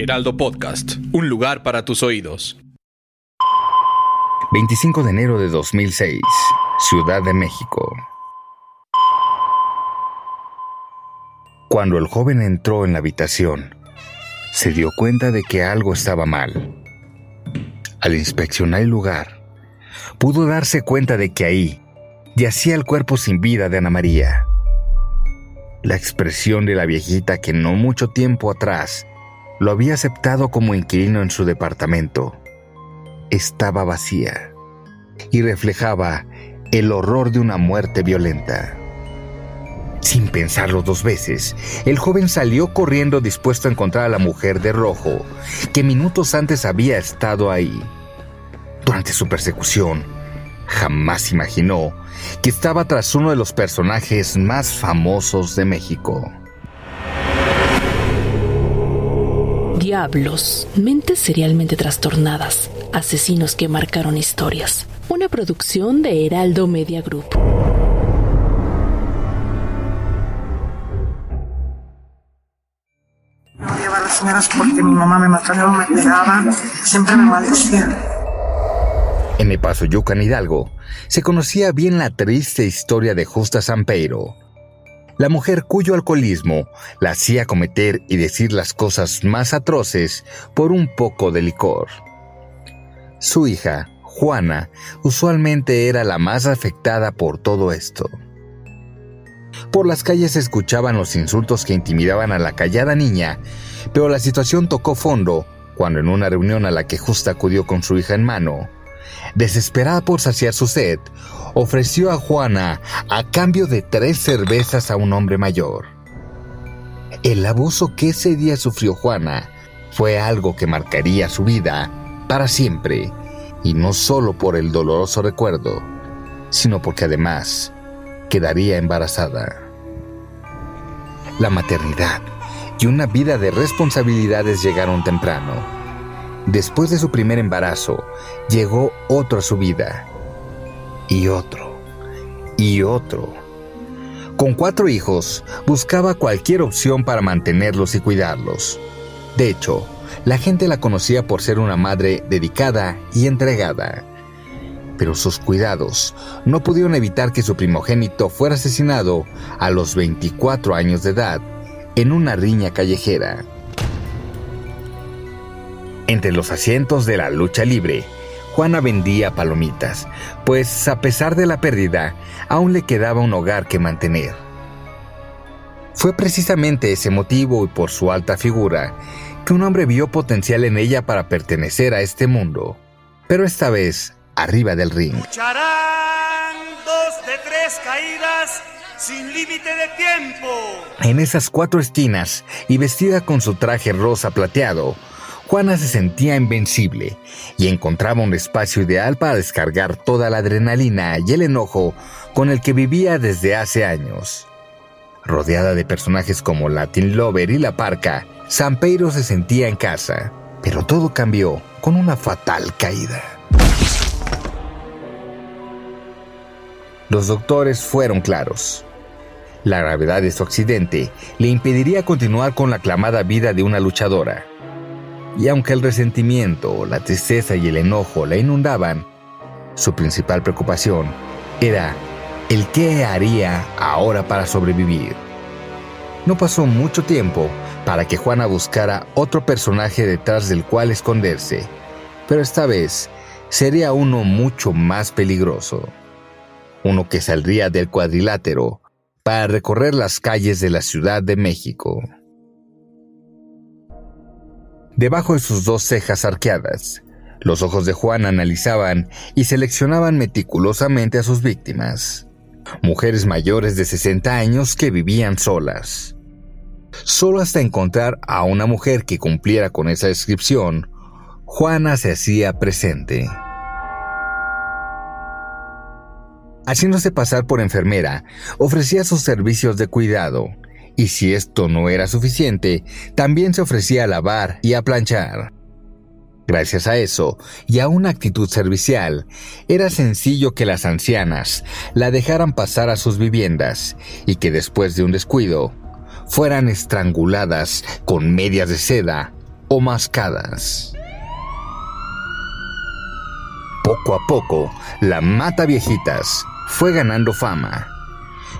Heraldo Podcast, un lugar para tus oídos. 25 de enero de 2006, Ciudad de México. Cuando el joven entró en la habitación, se dio cuenta de que algo estaba mal. Al inspeccionar el lugar, pudo darse cuenta de que ahí yacía el cuerpo sin vida de Ana María. La expresión de la viejita que no mucho tiempo atrás lo había aceptado como inquilino en su departamento estaba vacía y reflejaba el horror de una muerte violenta. Sin pensarlo dos veces, el joven salió corriendo dispuesto a encontrar a la mujer de rojo, que minutos antes había estado ahí. Durante su persecución, jamás imaginó que estaba tras uno de los personajes más famosos de México. Diablos, mentes serialmente trastornadas, asesinos que marcaron historias. Una producción de Heraldo Media Group. No llevar a las señoras porque mi mamá me maltrataba, me pegaba, siempre me maldecía. En el Paso Yucan Hidalgo se conocía bien la triste historia de Justa Sampeiro, la mujer cuyo alcoholismo la hacía cometer y decir las cosas más atroces por un poco de licor. Su hija, Juana, usualmente era la más afectada por todo esto. Por las calles se escuchaban los insultos que intimidaban a la callada niña, pero la situación tocó fondo cuando en una reunión a la que Justa acudió con su hija en mano, desesperada por saciar su sed, ofreció a Juana a cambio de tres cervezas a un hombre mayor. El abuso que ese día sufrió Juana fue algo que marcaría su vida para siempre, y no solo por el doloroso recuerdo, sino porque además quedaría embarazada. La maternidad y una vida de responsabilidades llegaron temprano. Después de su primer embarazo, llegó otro a su vida. Y otro. Y otro. Con cuatro hijos, buscaba cualquier opción para mantenerlos y cuidarlos. De hecho, la gente la conocía por ser una madre dedicada y entregada. Pero sus cuidados no pudieron evitar que su primogénito fuera asesinado a los 24 años de edad en una riña callejera. Entre los asientos de la lucha libre, Juana vendía palomitas, pues a pesar de la pérdida, aún le quedaba un hogar que mantener. Fue precisamente ese motivo y por su alta figura que un hombre vio potencial en ella para pertenecer a este mundo, pero esta vez arriba del ring. Lucharán dos de tres caídas sin límite de tiempo. En esas cuatro esquinas y vestida con su traje rosa plateado, Juana se sentía invencible y encontraba un espacio ideal para descargar toda la adrenalina y el enojo con el que vivía desde hace años. Rodeada de personajes como Latin Lover y La Parca, Sampeiro se sentía en casa, pero todo cambió con una fatal caída. Los doctores fueron claros. La gravedad de su accidente le impediría continuar con la aclamada vida de una luchadora. Y aunque el resentimiento, la tristeza y el enojo la inundaban, su principal preocupación era el qué haría ahora para sobrevivir. No pasó mucho tiempo para que Juana buscara otro personaje detrás del cual esconderse, pero esta vez sería uno mucho más peligroso. Uno que saldría del cuadrilátero para recorrer las calles de la Ciudad de México. Debajo de sus dos cejas arqueadas, los ojos de Juan analizaban y seleccionaban meticulosamente a sus víctimas. mujeres mayores de 60 años que vivían solas. Solo hasta encontrar a una mujer que cumpliera con esa descripción, Juana se hacía presente. Haciéndose pasar por enfermera, ofrecía sus servicios de cuidado, y si esto no era suficiente, también se ofrecía a lavar y a planchar. Gracias a eso y a una actitud servicial, era sencillo que las ancianas la dejaran pasar a sus viviendas y que después de un descuido fueran estranguladas con medias de seda o mascadas. Poco a poco, la mata viejitas fue ganando fama.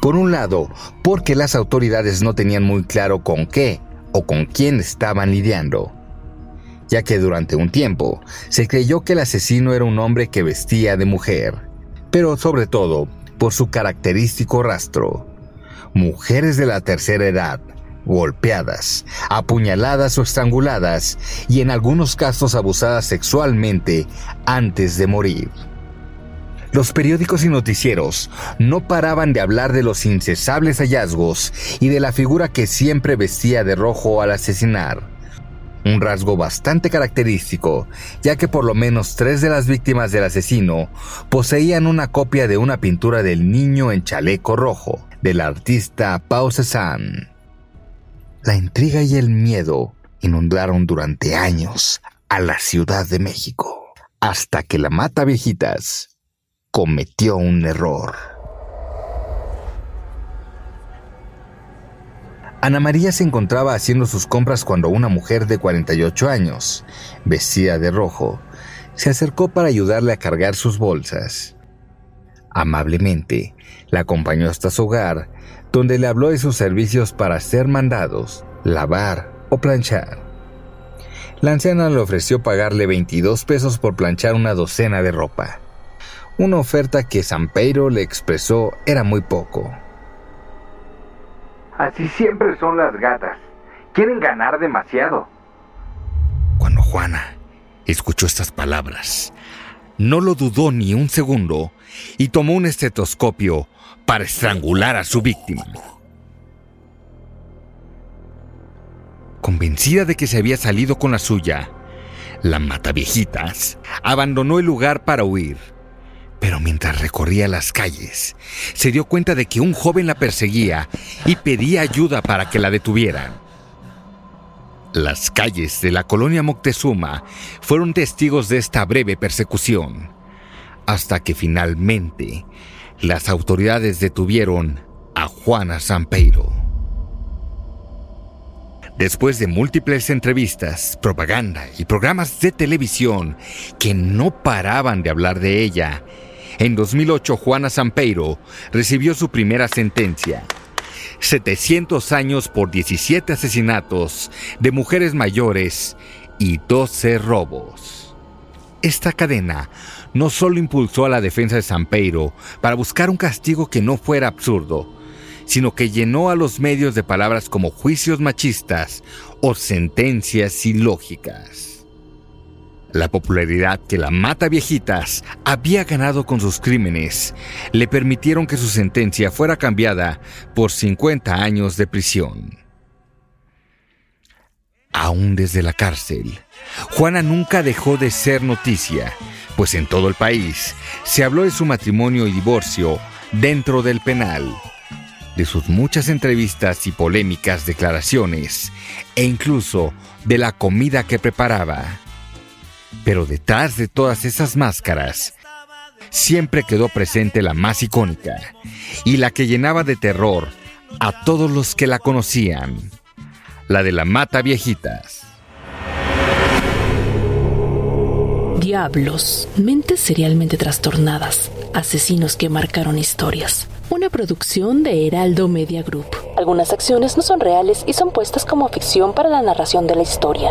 Por un lado, porque las autoridades no tenían muy claro con qué o con quién estaban lidiando ya que durante un tiempo se creyó que el asesino era un hombre que vestía de mujer, pero sobre todo por su característico rastro. Mujeres de la tercera edad, golpeadas, apuñaladas o estranguladas y en algunos casos abusadas sexualmente antes de morir. Los periódicos y noticieros no paraban de hablar de los incesables hallazgos y de la figura que siempre vestía de rojo al asesinar un rasgo bastante característico, ya que por lo menos tres de las víctimas del asesino poseían una copia de una pintura del niño en chaleco rojo, del artista Pau Cézanne. La intriga y el miedo inundaron durante años a la Ciudad de México, hasta que la Mata Viejitas cometió un error. Ana María se encontraba haciendo sus compras cuando una mujer de 48 años, vestida de rojo, se acercó para ayudarle a cargar sus bolsas. Amablemente, la acompañó hasta su hogar, donde le habló de sus servicios para hacer mandados, lavar o planchar. La anciana le ofreció pagarle 22 pesos por planchar una docena de ropa, una oferta que Pedro le expresó era muy poco. Así siempre son las gatas. Quieren ganar demasiado. Cuando Juana escuchó estas palabras, no lo dudó ni un segundo y tomó un estetoscopio para estrangular a su víctima. Convencida de que se había salido con la suya, la mataviejitas abandonó el lugar para huir pero mientras recorría las calles, se dio cuenta de que un joven la perseguía y pedía ayuda para que la detuvieran. Las calles de la colonia Moctezuma fueron testigos de esta breve persecución, hasta que finalmente las autoridades detuvieron a Juana Sampeiro. Después de múltiples entrevistas, propaganda y programas de televisión que no paraban de hablar de ella, en 2008, Juana Sampeiro recibió su primera sentencia. 700 años por 17 asesinatos de mujeres mayores y 12 robos. Esta cadena no solo impulsó a la defensa de Sampeiro para buscar un castigo que no fuera absurdo, sino que llenó a los medios de palabras como juicios machistas o sentencias ilógicas. La popularidad que la Mata Viejitas había ganado con sus crímenes le permitieron que su sentencia fuera cambiada por 50 años de prisión. Aún desde la cárcel, Juana nunca dejó de ser noticia, pues en todo el país se habló de su matrimonio y divorcio dentro del penal, de sus muchas entrevistas y polémicas declaraciones, e incluso de la comida que preparaba. Pero detrás de todas esas máscaras, siempre quedó presente la más icónica y la que llenaba de terror a todos los que la conocían, la de la Mata Viejitas. Diablos, mentes serialmente trastornadas, asesinos que marcaron historias. Una producción de Heraldo Media Group. Algunas acciones no son reales y son puestas como ficción para la narración de la historia.